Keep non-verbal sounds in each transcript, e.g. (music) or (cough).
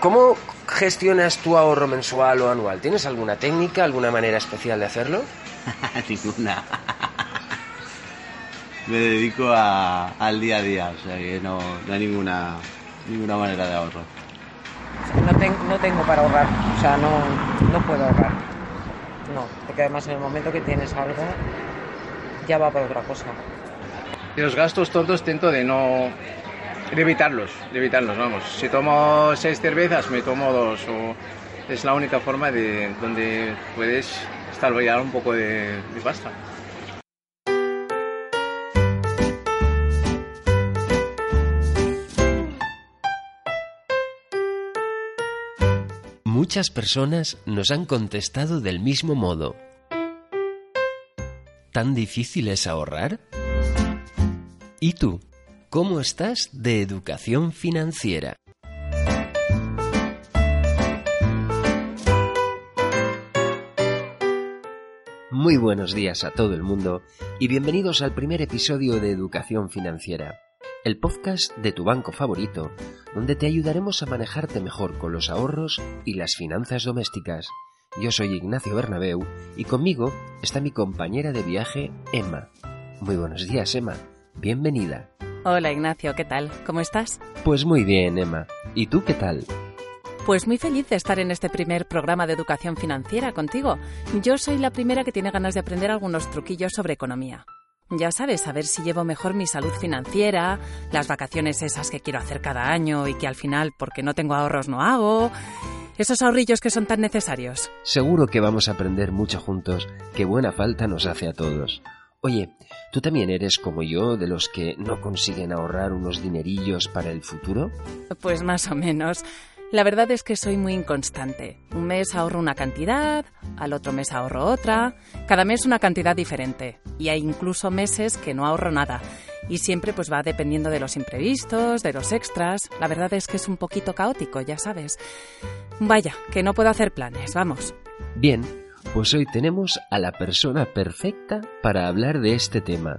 ¿Cómo gestionas tu ahorro mensual o anual? ¿Tienes alguna técnica, alguna manera especial de hacerlo? (laughs) Ninguna. Me dedico a- al día a día, o sea que no, no hay ninguna, ninguna manera de ahorro. No, ten- no tengo para ahorrar, o sea, no, no puedo ahorrar. No, porque además en el momento que tienes algo, ya va por otra cosa. Y los gastos tontos intento de no... de evitarlos, de evitarlos, vamos. Si tomo seis cervezas, me tomo dos. O es la única forma de donde puedes estalvillar un poco de pasta. Muchas personas nos han contestado del mismo modo. ¿Tan difícil es ahorrar? ¿Y tú? ¿Cómo estás de educación financiera? Muy buenos días a todo el mundo y bienvenidos al primer episodio de Educación Financiera, el podcast de tu banco favorito, donde te ayudaremos a manejarte mejor con los ahorros y las finanzas domésticas. Yo soy Ignacio Bernabeu y conmigo está mi compañera de viaje, Emma. Muy buenos días, Emma. Bienvenida. Hola Ignacio, ¿qué tal? ¿Cómo estás? Pues muy bien, Emma. ¿Y tú qué tal? Pues muy feliz de estar en este primer programa de educación financiera contigo. Yo soy la primera que tiene ganas de aprender algunos truquillos sobre economía. Ya sabes, a ver si llevo mejor mi salud financiera, las vacaciones esas que quiero hacer cada año y que al final, porque no tengo ahorros, no hago. Esos ahorrillos que son tan necesarios. Seguro que vamos a aprender mucho juntos, que buena falta nos hace a todos. Oye, ¿tú también eres como yo de los que no consiguen ahorrar unos dinerillos para el futuro? Pues más o menos. La verdad es que soy muy inconstante. Un mes ahorro una cantidad, al otro mes ahorro otra, cada mes una cantidad diferente. Y hay incluso meses que no ahorro nada. Y siempre pues va dependiendo de los imprevistos, de los extras. La verdad es que es un poquito caótico, ya sabes. Vaya, que no puedo hacer planes, vamos. Bien, pues hoy tenemos a la persona perfecta para hablar de este tema.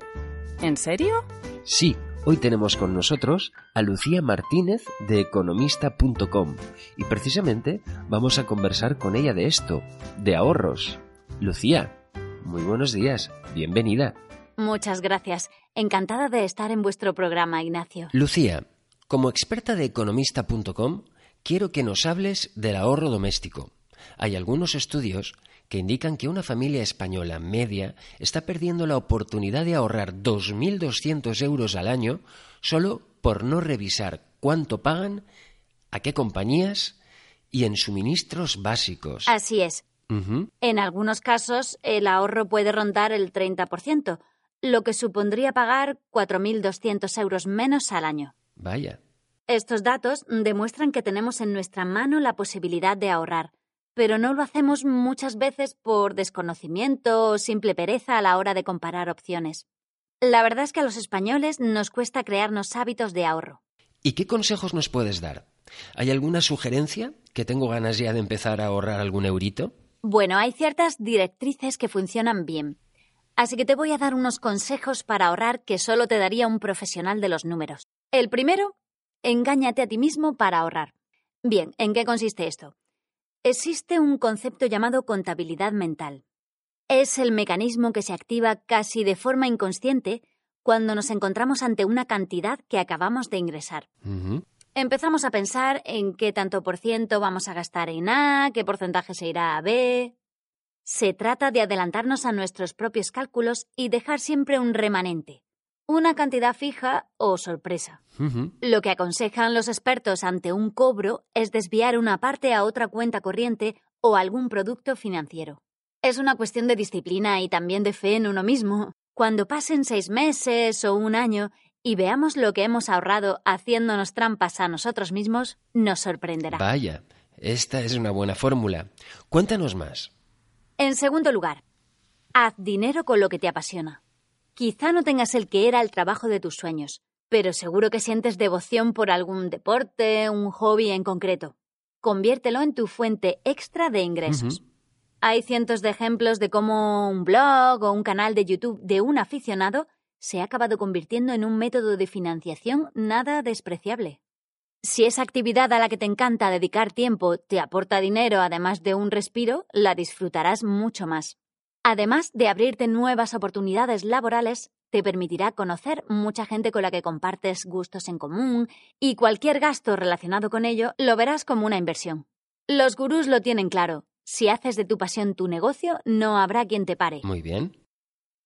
¿En serio? Sí, hoy tenemos con nosotros a Lucía Martínez de economista.com y precisamente vamos a conversar con ella de esto, de ahorros. Lucía, muy buenos días, bienvenida. Muchas gracias. Encantada de estar en vuestro programa, Ignacio. Lucía, como experta de economista.com, quiero que nos hables del ahorro doméstico. Hay algunos estudios que indican que una familia española media está perdiendo la oportunidad de ahorrar 2.200 euros al año solo por no revisar cuánto pagan, a qué compañías y en suministros básicos. Así es. En algunos casos, el ahorro puede rondar el 30%, lo que supondría pagar 4.200 euros menos al año. Vaya. Estos datos demuestran que tenemos en nuestra mano la posibilidad de ahorrar, pero no lo hacemos muchas veces por desconocimiento o simple pereza a la hora de comparar opciones. La verdad es que a los españoles nos cuesta crearnos hábitos de ahorro. ¿Y qué consejos nos puedes dar? ¿Hay alguna sugerencia? ¿Que tengo ganas ya de empezar a ahorrar algún eurito? Bueno, hay ciertas directrices que funcionan bien. Así que te voy a dar unos consejos para ahorrar que solo te daría un profesional de los números. El primero, engáñate a ti mismo para ahorrar. Bien, ¿en qué consiste esto? Existe un concepto llamado contabilidad mental. Es el mecanismo que se activa casi de forma inconsciente cuando nos encontramos ante una cantidad que acabamos de ingresar. Empezamos a pensar en qué tanto por ciento vamos a gastar en A, qué porcentaje se irá a B. Se trata de adelantarnos a nuestros propios cálculos y dejar siempre un remanente, una cantidad fija o sorpresa. Lo que aconsejan los expertos ante un cobro es desviar una parte a otra cuenta corriente o algún producto financiero. Es una cuestión de disciplina y también de fe en uno mismo. Cuando pasen seis meses o un año y veamos lo que hemos ahorrado haciéndonos trampas a nosotros mismos, nos sorprenderá. Vaya, esta es una buena fórmula. Cuéntanos más. En segundo lugar, haz dinero con lo que te apasiona. Quizá no tengas el que era el trabajo de tus sueños, pero seguro que sientes devoción por algún deporte, un hobby en concreto. Conviértelo en tu fuente extra de ingresos. Hay cientos de ejemplos de cómo un blog o un canal de YouTube de un aficionado se ha acabado convirtiendo en un método de financiación nada despreciable. Si esa actividad a la que te encanta dedicar tiempo te aporta dinero además de un respiro, la disfrutarás mucho más. Además de abrirte nuevas oportunidades laborales, te permitirá conocer mucha gente con la que compartes gustos en común y cualquier gasto relacionado con ello lo verás como una inversión. Los gurús lo tienen claro. Si haces de tu pasión tu negocio, no habrá quien te pare. Muy bien.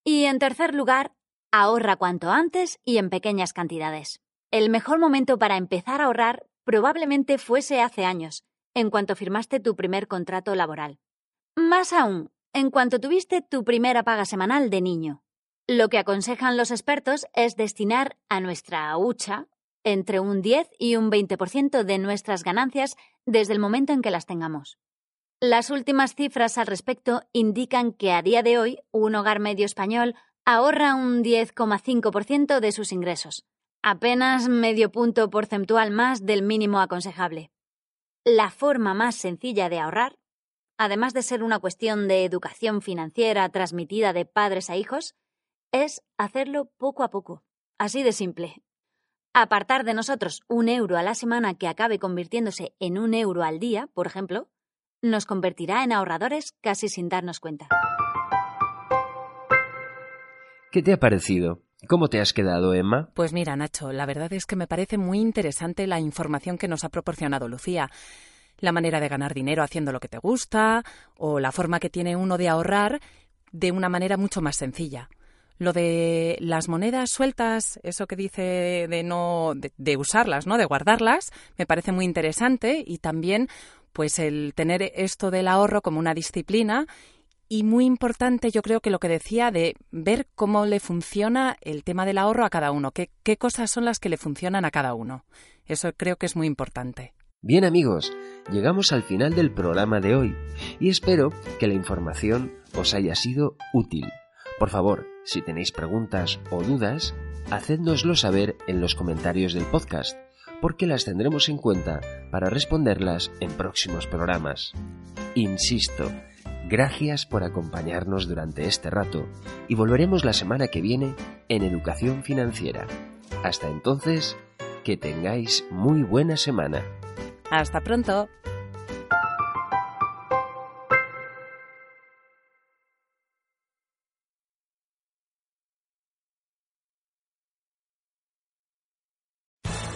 Y en tercer lugar, ahorra cuanto antes y en pequeñas cantidades. El mejor momento para empezar a ahorrar probablemente fuese hace años, en cuanto firmaste tu primer contrato laboral. Más aún, en cuanto tuviste tu primera paga semanal de niño. Lo que aconsejan los expertos es destinar a nuestra hucha entre un 10 y un 20% de nuestras ganancias desde el momento en que las tengamos. Las últimas cifras al respecto indican que a día de hoy un hogar medio español ahorra un 10,5% de sus ingresos, apenas medio punto porcentual más del mínimo aconsejable. La forma más sencilla de ahorrar, además de ser una cuestión de educación financiera transmitida de padres a hijos, es hacerlo poco a poco, así de simple. Apartar de nosotros un euro a la semana que acabe convirtiéndose en un euro al día, por ejemplo, nos convertirá en ahorradores casi sin darnos cuenta. ¿Qué te ha parecido? ¿Cómo te has quedado, Emma? Pues mira, Nacho, la verdad es que me parece muy interesante la información que nos ha proporcionado Lucía. La manera de ganar dinero haciendo lo que te gusta, o la forma que tiene uno de ahorrar de una manera mucho más sencilla. Lo de las monedas sueltas, eso que dice de no de, usarlas, ¿no? De guardarlas, me parece muy interesante y también pues el tener esto del ahorro como una disciplina y muy importante yo creo que lo que decía de ver cómo le funciona el tema del ahorro a cada uno, qué, qué cosas son las que le funcionan a cada uno. Eso creo que es muy importante. Bien amigos, llegamos al final del programa de hoy y espero que la información os haya sido útil. Por favor, si tenéis preguntas o dudas, hacednoslo saber en los comentarios del podcast, porque las tendremos en cuenta para responderlas en próximos programas. Insisto, gracias por acompañarnos durante este rato y volveremos la semana que viene en Educación Financiera. Hasta entonces, que tengáis muy buena semana. Hasta pronto.